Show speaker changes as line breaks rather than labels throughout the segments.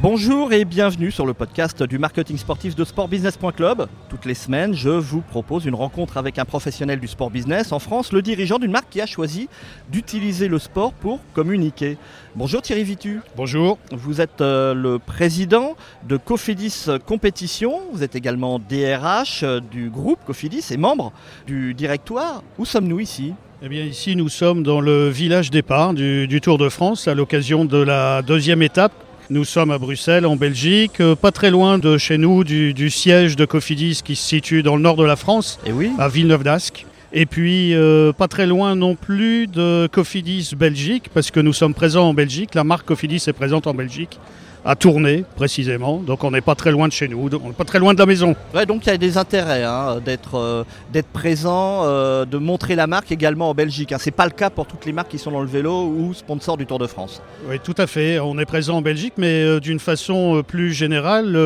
Bonjour et bienvenue sur le podcast du marketing sportif de sportbusiness.club. Toutes les semaines, je vous propose une rencontre avec un professionnel du sport business en France, le dirigeant d'une marque qui a choisi d'utiliser le sport pour communiquer. Bonjour Thierry Vitu.
Bonjour.
Vous êtes euh, le président de Cofidis Compétition. Vous êtes également DRH euh, du groupe Cofidis et membre du directoire. Où sommes-nous ici?
Eh bien ici nous sommes dans le village départ du, du Tour de France à l'occasion de la deuxième étape nous sommes à Bruxelles, en Belgique, euh, pas très loin de chez nous, du, siège de Cofidis qui se situe dans le nord de la France,
Et oui.
à Villeneuve d'Ascq. Et puis euh, pas très loin non plus de Cofidis Belgique, parce que nous sommes présents en Belgique, la marque Cofidis est présente en Belgique à tourner précisément. Donc on n'est pas très loin de chez nous, on n'est pas très loin de la maison.
Ouais, donc il y a des intérêts hein, d'être euh, d'être présent, euh, de montrer la marque également en Belgique. Hein. C'est pas le cas pour toutes les marques qui sont dans le vélo ou sponsors du Tour de France.
Oui, tout à fait. On est présent en Belgique, mais euh, d'une façon plus générale.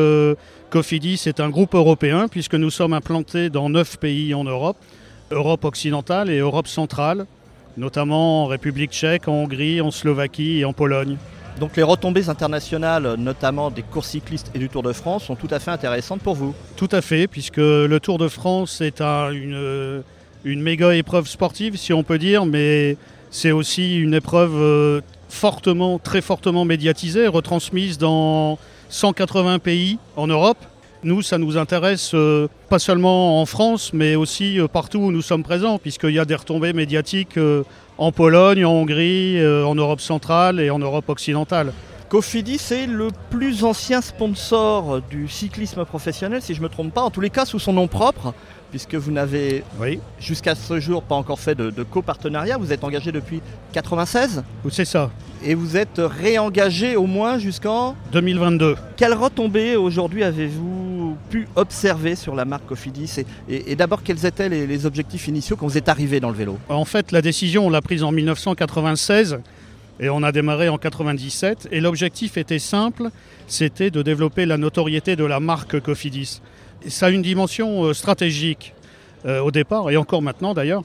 Cofidis est un groupe européen puisque nous sommes implantés dans neuf pays en Europe, Europe occidentale et Europe centrale, notamment en République tchèque, en Hongrie, en Slovaquie et en Pologne.
Donc les retombées internationales, notamment des courses cyclistes et du Tour de France, sont tout à fait intéressantes pour vous.
Tout à fait, puisque le Tour de France est une, une méga épreuve sportive, si on peut dire, mais c'est aussi une épreuve euh, fortement, très fortement médiatisée, retransmise dans 180 pays en Europe. Nous, ça nous intéresse euh, pas seulement en France, mais aussi euh, partout où nous sommes présents, puisqu'il y a des retombées médiatiques euh, en Pologne, en Hongrie, en Europe centrale et en Europe occidentale.
Cofidis est le plus ancien sponsor du cyclisme professionnel, si je ne me trompe pas, en tous les cas sous son nom propre, puisque vous n'avez
oui.
jusqu'à ce jour pas encore fait de, de copartenariat. Vous êtes engagé depuis 96
C'est ça.
Et vous êtes réengagé au moins jusqu'en
2022.
Quelles retombées aujourd'hui avez-vous pu observer sur la marque Cofidis Et, et, et d'abord, quels étaient les, objectifs initiaux quand vous êtes arrivé dans le vélo?
En fait, la décision, on l'a prise en 1996 et on a démarré en 97. Et l'objectif était simple, c'était de développer la notoriété de la marque Cofidis. Ça a une dimension euh, stratégique euh, au départ, et encore maintenant d'ailleurs.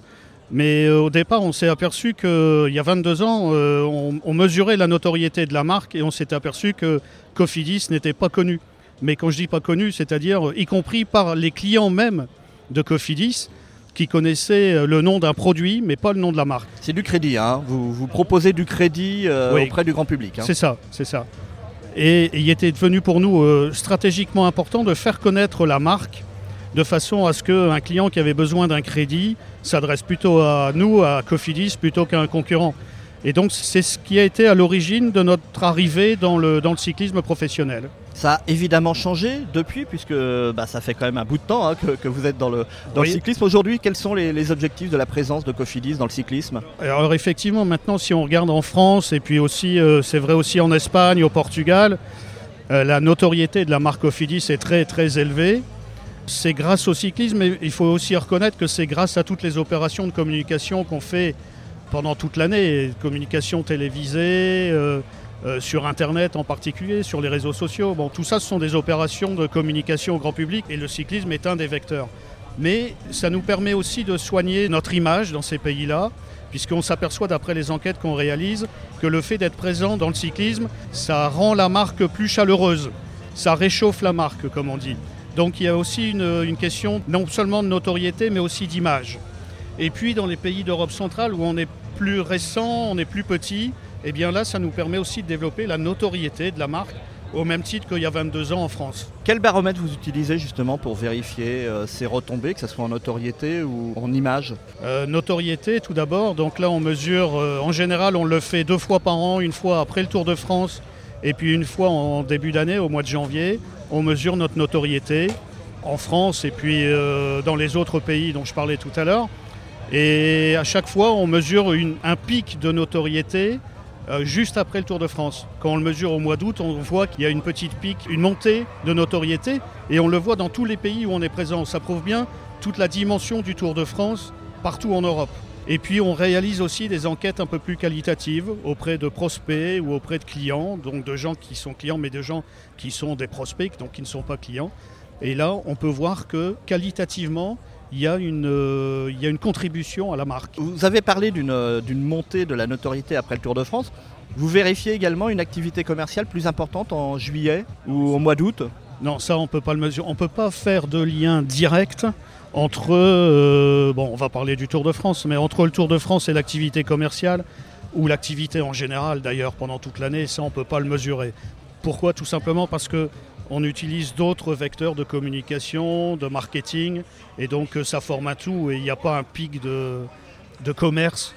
Mais euh, au départ, on s'est aperçu qu'il y a 22 ans, on, on, mesurait la notoriété de la marque et on s'est aperçu que Cofidis n'était pas connu. Mais quand je dis pas connu, c'est-à-dire y compris par les clients même de Cofidis, qui connaissaient le nom d'un produit, mais pas le nom de la marque.
C'est du crédit, hein vous, vous, proposez du crédit euh, oui. auprès du grand public. Hein
c'est ça, c'est ça. Et, il était devenu pour nous euh, stratégiquement important de faire connaître la marque de façon à ce qu'un client qui avait besoin d'un crédit s'adresse plutôt à nous, à Cofidis, plutôt qu'à un concurrent. Et donc c'est ce qui a été à l'origine de notre arrivée dans le, dans le cyclisme professionnel.
Ça a évidemment changé depuis, puisque bah, ça fait quand même un bout de temps hein, que, que, vous êtes dans le, dans oui. le cyclisme. Aujourd'hui, quels sont les, les, objectifs de la présence de Cofidis dans le cyclisme?
Alors effectivement, maintenant, si on regarde en France, et puis aussi, euh, c'est vrai aussi en Espagne, au Portugal, euh, la notoriété de la marque Cofidis est très très élevée. C'est grâce au cyclisme, mais il faut aussi reconnaître que c'est grâce à toutes les opérations de communication qu'on fait pendant toute l'année, communication télévisée, euh, euh, sur Internet en particulier, sur les réseaux sociaux. Bon, tout ça, ce sont des opérations de communication au grand public et le cyclisme est un des vecteurs. Mais ça nous permet aussi de soigner notre image dans ces pays-là, puisqu'on s'aperçoit d'après les enquêtes qu'on réalise que le fait d'être présent dans le cyclisme, ça rend la marque plus chaleureuse, ça réchauffe la marque, comme on dit. Donc il y a aussi une, une question non seulement de notoriété, mais aussi d'image. Et puis dans les pays d'Europe centrale où on est plus récent, on est plus petit, et eh bien là ça nous permet aussi de développer la notoriété de la marque au même titre qu'il y a 22 ans en France.
Quel baromètre vous utilisez justement pour vérifier euh, ces retombées, que ce soit en notoriété ou en image?
Euh, Notoriété tout d'abord, donc là on mesure, euh, en général on le fait deux fois par an, une fois après le Tour de France et puis une fois en début d'année, au mois de janvier, on mesure notre notoriété en France et puis dans les autres pays dont je parlais tout à l'heure. Et à chaque fois, on mesure un pic de notoriété euh, juste après le Tour de France. Quand on le mesure au mois d'août, on voit qu'il y a une petite pique, une montée de notoriété, et on le voit dans tous les pays où on est présent. Ça prouve bien toute la dimension du Tour de France partout en Europe. Et puis on réalise aussi des enquêtes un peu plus qualitatives auprès de prospects ou auprès de clients, donc de gens qui sont clients, mais de gens qui sont des prospects, donc qui ne sont pas clients. Et là, on peut voir que qualitativement, il y, a une, euh, il y a une contribution à la marque.
Vous avez parlé d'une euh, d'une montée de la notoriété après le Tour de France. Vous vérifiez également une activité commerciale plus importante en juillet ou au mois d'août?
Non, ça on peut pas le mesurer. On peut pas faire de lien direct entre, euh, bon, on va parler du Tour de France, mais entre le Tour de France et l'activité commerciale, ou l'activité en général d'ailleurs pendant toute l'année, ça on peut pas le mesurer. Pourquoi? Tout simplement parce que on utilise d'autres vecteurs de communication, de marketing, et donc euh, ça forme un tout et il n'y a pas un pic de, de commerce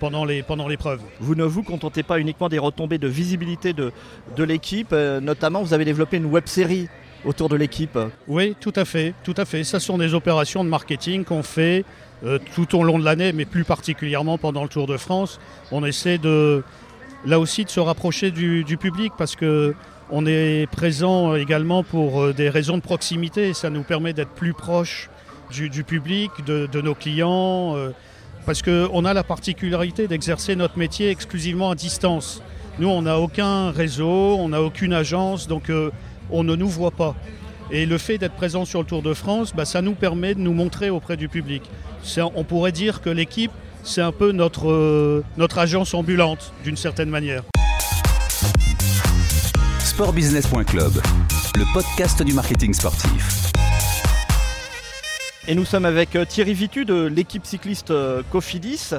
pendant les pendant l'épreuve.
Vous ne vous contentez pas uniquement des retombées de visibilité de, de l'équipe, euh, notamment vous avez développé une web série autour de l'équipe.
Oui, tout à fait, tout à fait. Ça sont des opérations de marketing qu'on fait euh, tout au long de l'année, mais plus particulièrement pendant le Tour de France. On essaie de là aussi de se rapprocher du, du public parce que on est présent également pour euh, des raisons de proximité. Ça nous permet d'être plus proche du, public, de, nos clients, euh, parce qu'on a la particularité d'exercer notre métier exclusivement à distance. Nous, on n'a aucun réseau, on n'a aucune agence, donc euh, on ne nous voit pas. Et le fait d'être présent sur le Tour de France, bah, ça nous permet de nous montrer auprès du public. On pourrait dire que l'équipe, c'est un peu notre, euh, notre agence ambulante, d'une certaine manière.
Sportbusiness.club, le podcast du marketing sportif.
Et nous sommes avec euh, Thierry Vitu de l'équipe cycliste euh, Cofidis.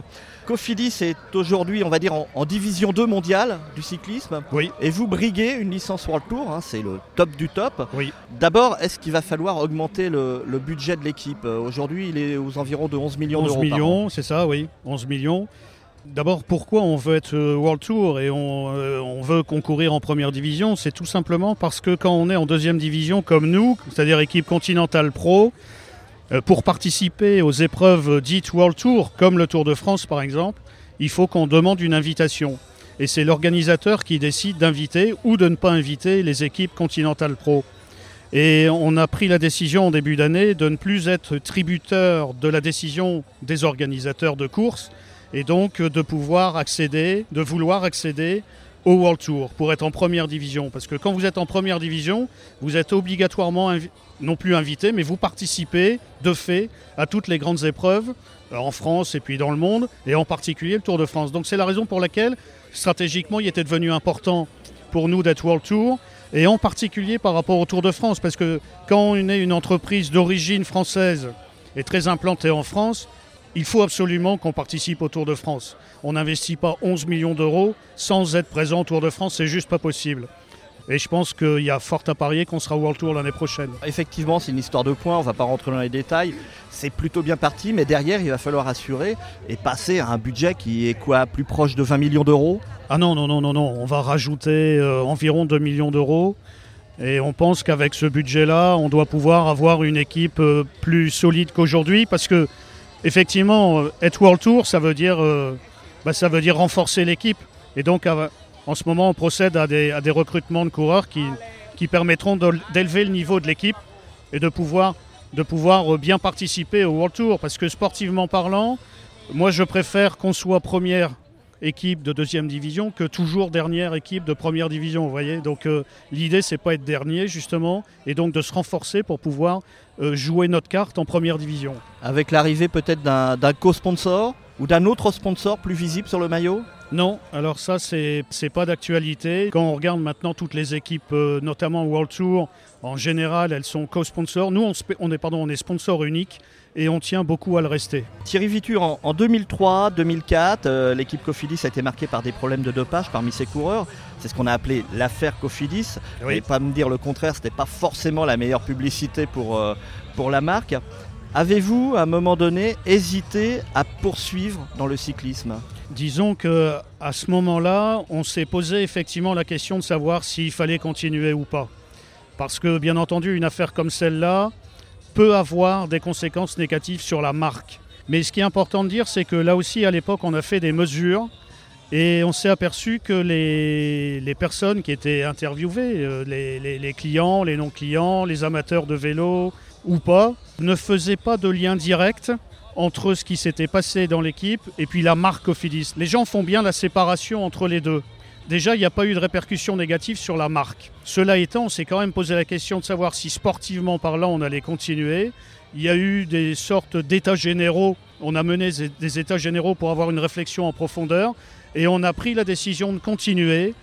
Cofidis est aujourd'hui, on va dire, en, en, division 2 mondiale du cyclisme.
Oui.
Et vous briguez une licence World Tour, hein, c'est le top du top.
Oui.
D'abord, est-ce qu'il va falloir augmenter le, le budget de l'équipe? Aujourd'hui, il est aux environs de 11 millions d'euros.
11 millions, c'est ça, oui. 11 millions. D'abord, pourquoi on veut être euh, World Tour et on, euh, on veut concourir en première division? C'est tout simplement parce que quand on est en deuxième division comme nous, c'est-à-dire équipe continentale pro, euh, pour participer aux épreuves dites World Tour, comme le Tour de France par exemple, il faut qu'on demande une invitation. Et c'est l'organisateur qui décide d'inviter ou de ne pas inviter les équipes continentales pro. Et on a pris la décision en début d'année de ne plus être tributaire de la décision des organisateurs de courses et donc de pouvoir accéder, de vouloir accéder au World Tour pour être en première division. Parce que quand vous êtes en première division, vous êtes obligatoirement non plus invité, mais vous participez de fait à toutes les grandes épreuves en France et puis dans le monde, et en particulier le Tour de France. Donc c'est la raison pour laquelle stratégiquement il était devenu important pour nous d'être World Tour, et en particulier par rapport au Tour de France, parce que quand on est une entreprise d'origine française et très implantée en France, il faut absolument qu'on participe au Tour de France. On n'investit pas 11 millions d'euros sans être présent au Tour de France, c'est juste pas possible. Et je pense qu'il y a fort à parier qu'on sera World Tour l'année prochaine.
Effectivement, c'est une histoire de points, on ne va pas rentrer dans les détails. C'est plutôt bien parti, mais derrière, il va falloir assurer et passer à un budget qui est quoi Plus proche de 20 millions d'euros?
Ah non, non, non, non, non. On va rajouter euh, environ 2 millions d'euros. Et on pense qu'avec ce budget-là, on doit pouvoir avoir une équipe euh, plus solide qu'aujourd'hui parce que effectivement, euh, être World Tour, ça veut dire, euh, bah, ça veut dire renforcer l'équipe. Et donc, en ce moment, on procède à des, recrutements de coureurs qui, qui permettront d'élever le niveau de l'équipe et de pouvoir, de pouvoir euh, bien participer au World Tour. Parce que sportivement parlant, moi, je préfère qu'on soit première équipe de deuxième division que toujours dernière équipe de première division. Vous voyez donc euh, l'idée c'est pas être dernier justement et donc de se renforcer pour pouvoir euh, jouer notre carte en première division.
Avec l'arrivée peut-être d'un co-sponsor ou d'un autre sponsor plus visible sur le maillot?
Non, alors ça c'est pas d'actualité. Quand on regarde maintenant toutes les équipes, euh, notamment World Tour, en général elles sont co-sponsors. Nous on, on, est, pardon, on est sponsor unique et on tient beaucoup à le rester.
Thierry Viture, en, en 2003-2004, euh, l'équipe Cofidis a été marquée par des problèmes de dopage parmi ses coureurs. C'est ce qu'on a appelé l'affaire Cofidis.
Oui.
Et pas me dire le contraire, c'était pas forcément la meilleure publicité pour, euh, pour la marque. Avez-vous, à un moment donné, hésité à poursuivre dans le cyclisme?
Disons que à ce moment-là, on s'est posé effectivement la question de savoir s'il fallait continuer ou pas. Parce que, bien entendu, une affaire comme celle-là peut avoir des conséquences négatives sur la marque. Mais ce qui est important de dire, c'est que là aussi, à l'époque, on a fait des mesures et on s'est aperçu que les, personnes qui étaient interviewées, euh, les, les, les clients, les non-clients, les amateurs de vélo ou pas, ne faisaient pas de lien direct entre ce qui s'était passé dans l'équipe et puis la marque Cofidis. Les gens font bien la séparation entre les deux. déjà, il n'y a pas eu de répercussions négatives sur la marque. Cela étant, on s'est quand même posé la question de savoir si sportivement parlant, on allait continuer. Il y a eu des sortes d'états généraux. On a mené des états généraux pour avoir une réflexion en profondeur. Et on a pris la décision de continuer,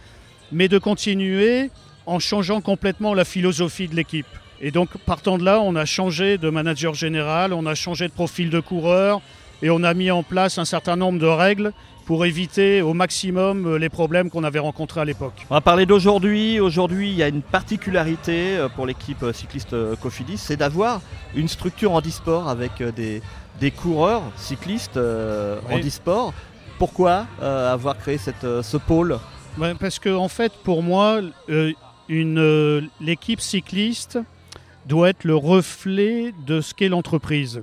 mais de continuer en changeant complètement la philosophie de l'équipe. Et donc, partant de là, on a changé de manager général, on a changé de profil de coureur et on a mis en place un certain nombre de règles pour éviter au maximum euh, les problèmes qu'on avait rencontrés à l'époque.
On va parler d'aujourd'hui. Aujourd'hui, il y a une particularité euh, pour l'équipe euh, cycliste Cofidis, c'est d'avoir une structure handisport avec des, des coureurs cyclistes en handisport. Pourquoi avoir créé cette, ce pôle?
Parce que en fait, pour moi, l'équipe cycliste doit être le reflet de ce qu'est l'entreprise.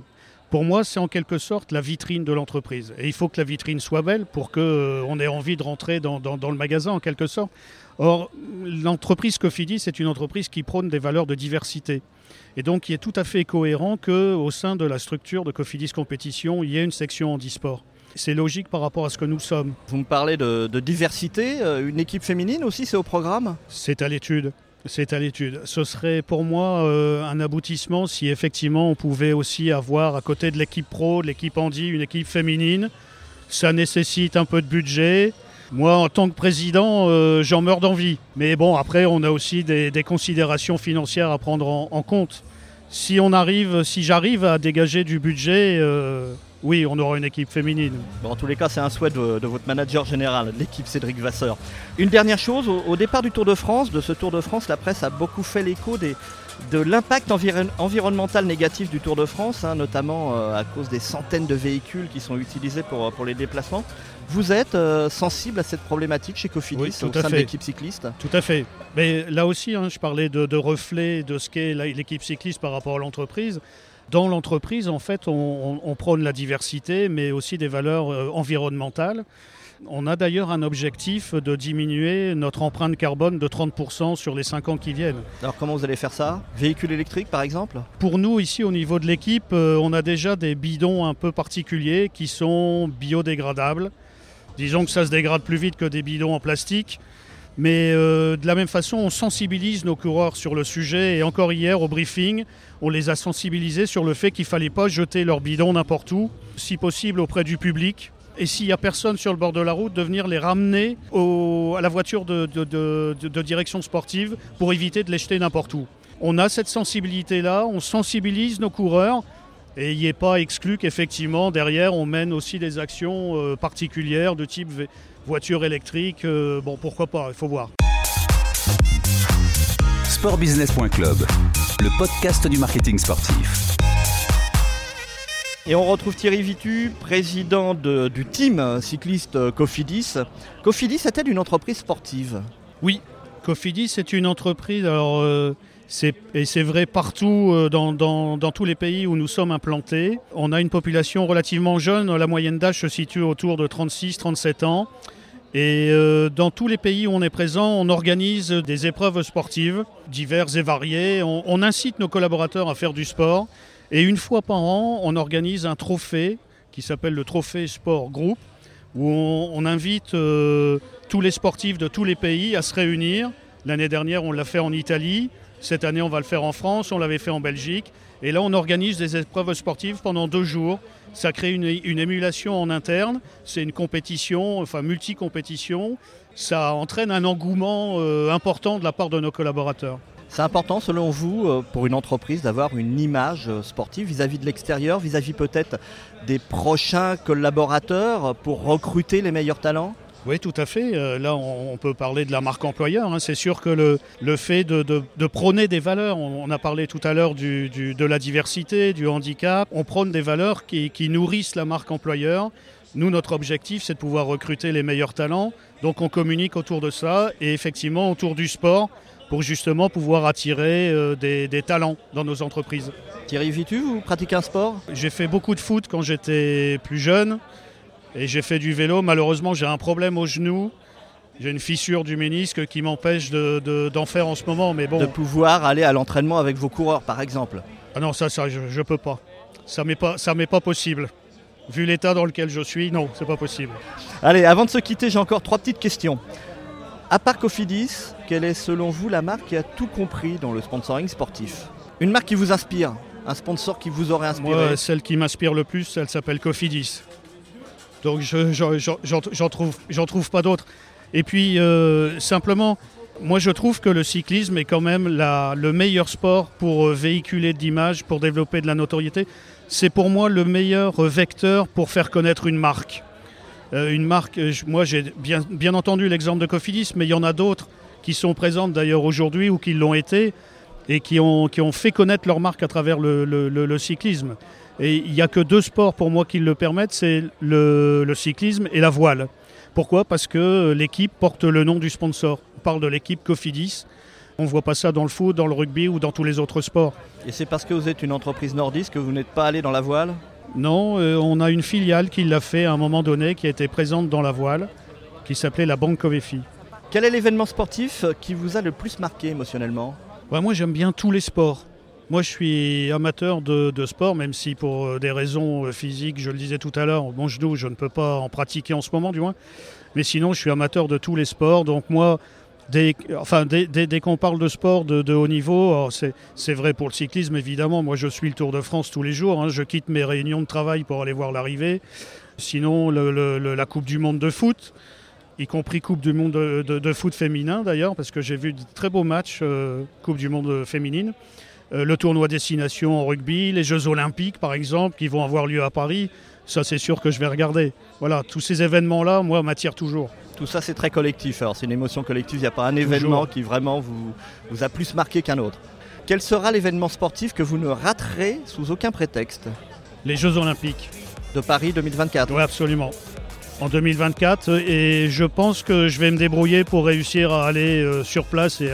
Pour moi, c'est en quelque sorte la vitrine de l'entreprise. Et il faut que la vitrine soit belle pour qu'on euh, ait envie de rentrer dans, le magasin, en quelque sorte. Or, l'entreprise Cofidis, c'est une entreprise qui prône des valeurs de diversité. Et donc, il est tout à fait cohérent qu'au sein de la structure de Cofidis Compétition, il y ait une section handisport. C'est logique par rapport à ce que nous sommes.
Vous me parlez de diversité. Euh, une équipe féminine aussi, c'est au programme?
C'est à l'étude. C'est à l'étude. Ce serait pour moi euh, un aboutissement si effectivement on pouvait aussi avoir à côté de l'équipe pro, de l'équipe handi, une équipe féminine. Ça nécessite un peu de budget. Moi, en tant que président, euh, j'en meurs d'envie. Mais bon, après, on a aussi des, considérations financières à prendre en, compte. Si on arrive, si j'arrive à dégager du budget, euh, oui, on aura une équipe féminine.
Bon, en tous les cas, c'est un souhait de, votre manager général, l'équipe Cédric Vasseur. Une dernière chose, au, départ du Tour de France, de ce Tour de France, la presse a beaucoup fait l'écho de l'impact environnemental négatif du Tour de France, hein, notamment euh, à cause des centaines de véhicules qui sont utilisés pour, pour les déplacements. Vous êtes euh, sensible à cette problématique chez Cofidis au sein de l'équipe cycliste?
Tout à fait. Mais là aussi, hein, je parlais de, de reflet de ce qu'est l'équipe cycliste par rapport à l'entreprise. Dans l'entreprise, en fait, on, prône la diversité, mais aussi des valeurs euh, environnementales. On a d'ailleurs un objectif de diminuer notre empreinte carbone de 30% sur les 5 ans qui viennent.
Alors comment vous allez faire ça? Véhicules électriques par exemple?
Pour nous ici au niveau de l'équipe, euh, on a déjà des bidons un peu particuliers qui sont biodégradables. Disons que ça se dégrade plus vite que des bidons en plastique. Mais euh, de la même façon, on sensibilise nos coureurs sur le sujet. Et encore hier, au briefing, on les a sensibilisés sur le fait qu'il ne fallait pas jeter leur bidon n'importe où, si possible auprès du public. Et s'il n'y a personne sur le bord de la route, de venir les ramener à la voiture de, direction sportive pour éviter de les jeter n'importe où. On a cette sensibilité-là, on sensibilise nos coureurs. Et il n'est pas exclu qu'effectivement, derrière, on mène aussi des actions euh, particulières de type voiture électrique, euh, bon pourquoi pas, il faut voir.
Sportbusiness.club, le podcast du marketing sportif.
Et on retrouve Thierry Vitu, président du team cycliste Cofidis. Cofidis est-elle une entreprise sportive
Oui, Cofidis est une entreprise, alors, euh, et c'est vrai partout euh, dans, tous les pays où nous sommes implantés. On a une population relativement jeune, la moyenne d'âge se situe autour de 36-37 ans. Et euh, dans tous les pays où on est présent, on organise des épreuves sportives diverses et variées. On, incite nos collaborateurs à faire du sport. Et une fois par an, on organise un trophée qui s'appelle le Trophée Sport Group, où on, invite euh, tous les sportifs de tous les pays à se réunir. L'année dernière, on l'a fait en Italie. Cette année, on va le faire en France. On l'avait fait en Belgique. Et là, on organise des épreuves sportives pendant deux jours ça crée une, émulation en interne, c'est une compétition, enfin multi-compétition, ça entraîne un engouement euh, important de la part de nos collaborateurs.
C'est important selon vous euh, pour une entreprise d'avoir une image euh, sportive vis-à-vis de l'extérieur, vis-à-vis peut-être des prochains collaborateurs pour recruter les meilleurs talents?
Oui, tout à fait. Euh, là, on, peut parler de la marque employeur. Hein. C'est sûr que le, le fait de, de, prôner des valeurs, on, a parlé tout à l'heure du, de la diversité, du handicap, on prône des valeurs qui, qui nourrissent la marque employeur. Nous, notre objectif, c'est de pouvoir recruter les meilleurs talents. Donc, on communique autour de ça et effectivement autour du sport pour justement pouvoir attirer euh, des, des, talents dans nos entreprises.
Thierry Vitu, vous pratiquez un sport?
J'ai fait beaucoup de foot quand j'étais plus jeune. Et j'ai fait du vélo. Malheureusement, j'ai un problème au genou. J'ai une fissure du ménisque qui m'empêche d'en faire en ce moment. Mais bon.
De pouvoir aller à l'entraînement avec vos coureurs, par exemple
Ah non, ça, ça je ne peux pas. Ça m'est pas, pas possible. Vu l'état dans lequel je suis, non, c'est pas possible.
Allez, avant de se quitter, j'ai encore trois petites questions. À part Cofidis, quelle est selon vous la marque qui a tout compris dans le sponsoring sportif? Une marque qui vous inspire Un sponsor qui vous aurait inspiré?
Moi, celle qui m'inspire le plus, elle s'appelle Cofidis. Donc je j'en trouve, trouve pas d'autres. Et puis euh, simplement, moi je trouve que le cyclisme est quand même le meilleur sport pour euh, véhiculer de l'image, pour développer de la notoriété. C'est pour moi le meilleur vecteur pour faire connaître une marque. Euh, une marque, moi j'ai bien, entendu l'exemple de Cofidis, mais il y en a d'autres qui sont présentes d'ailleurs aujourd'hui ou qui l'ont été et qui ont, fait connaître leur marque à travers le cyclisme. Et il n'y a que deux sports pour moi qui le permettent, c'est le, cyclisme et la voile. Pourquoi? Parce que l'équipe porte le nom du sponsor. On parle de l'équipe Cofidis. On ne voit pas ça dans le foot, dans le rugby ou dans tous les autres sports.
Et c'est parce que vous êtes une entreprise nordiste que vous n'êtes pas allé dans la voile?
Non, euh, on a une filiale qui l'a fait à un moment donné, qui a été présente dans la voile, qui s'appelait la Banque Covefi.
Quel est l'événement sportif qui vous a le plus marqué émotionnellement?
Moi j'aime bien tous les sports. Moi, je suis amateur de, sport, même si pour euh, des raisons euh, physiques, je le disais tout à l'heure, mon genou, je ne peux pas en pratiquer en ce moment, du moins. Mais sinon, je suis amateur de tous les sports. Donc moi, dès, enfin, dès, qu'on parle de sport de, haut niveau, c'est vrai pour le cyclisme, évidemment. Moi, je suis le Tour de France tous les jours. Hein. Je quitte mes réunions de travail pour aller voir l'arrivée. Sinon, la Coupe du Monde de foot y compris Coupe du Monde de, foot féminin d'ailleurs, parce que j'ai vu de très beaux matchs euh, Coupe du Monde féminine. Euh, le tournoi destination en rugby, les Jeux olympiques par exemple, qui vont avoir lieu à Paris. Ça, c'est sûr que je vais regarder. Voilà, tous ces événements-là, moi, m'attirent toujours.
Tout ça, c'est très collectif. Alors, c'est une émotion collective. Il n'y a pas un événement qui vraiment vous, vous a plus marqué qu'un autre. Quel sera l'événement sportif que vous ne raterez sous aucun prétexte?
Les Jeux Olympiques.
De Paris 2024
Oui, absolument. En 2024. Et je pense que je vais me débrouiller pour réussir à aller euh, sur place et,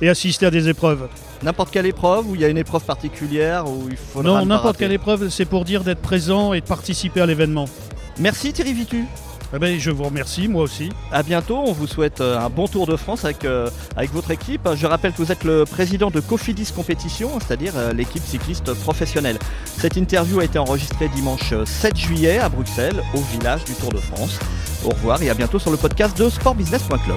et assister à des épreuves.
N'importe quelle épreuve ou il y a une épreuve particulière où il faut
Non, n'importe quelle épreuve, c'est pour dire d'être présent et de participer à l'événement.
Merci Thierry Vitu.
Eh ben, je vous remercie, moi aussi.
À bientôt, on vous souhaite euh, un bon Tour de France avec, euh, avec votre équipe. Je rappelle que vous êtes le président de Cofidis Compétition, c'est-à-dire euh, l'équipe cycliste professionnelle. Cette interview a été enregistrée dimanche 7 juillet à Bruxelles, au village du Tour de France. Au revoir et à bientôt sur le podcast de sportbusiness.club.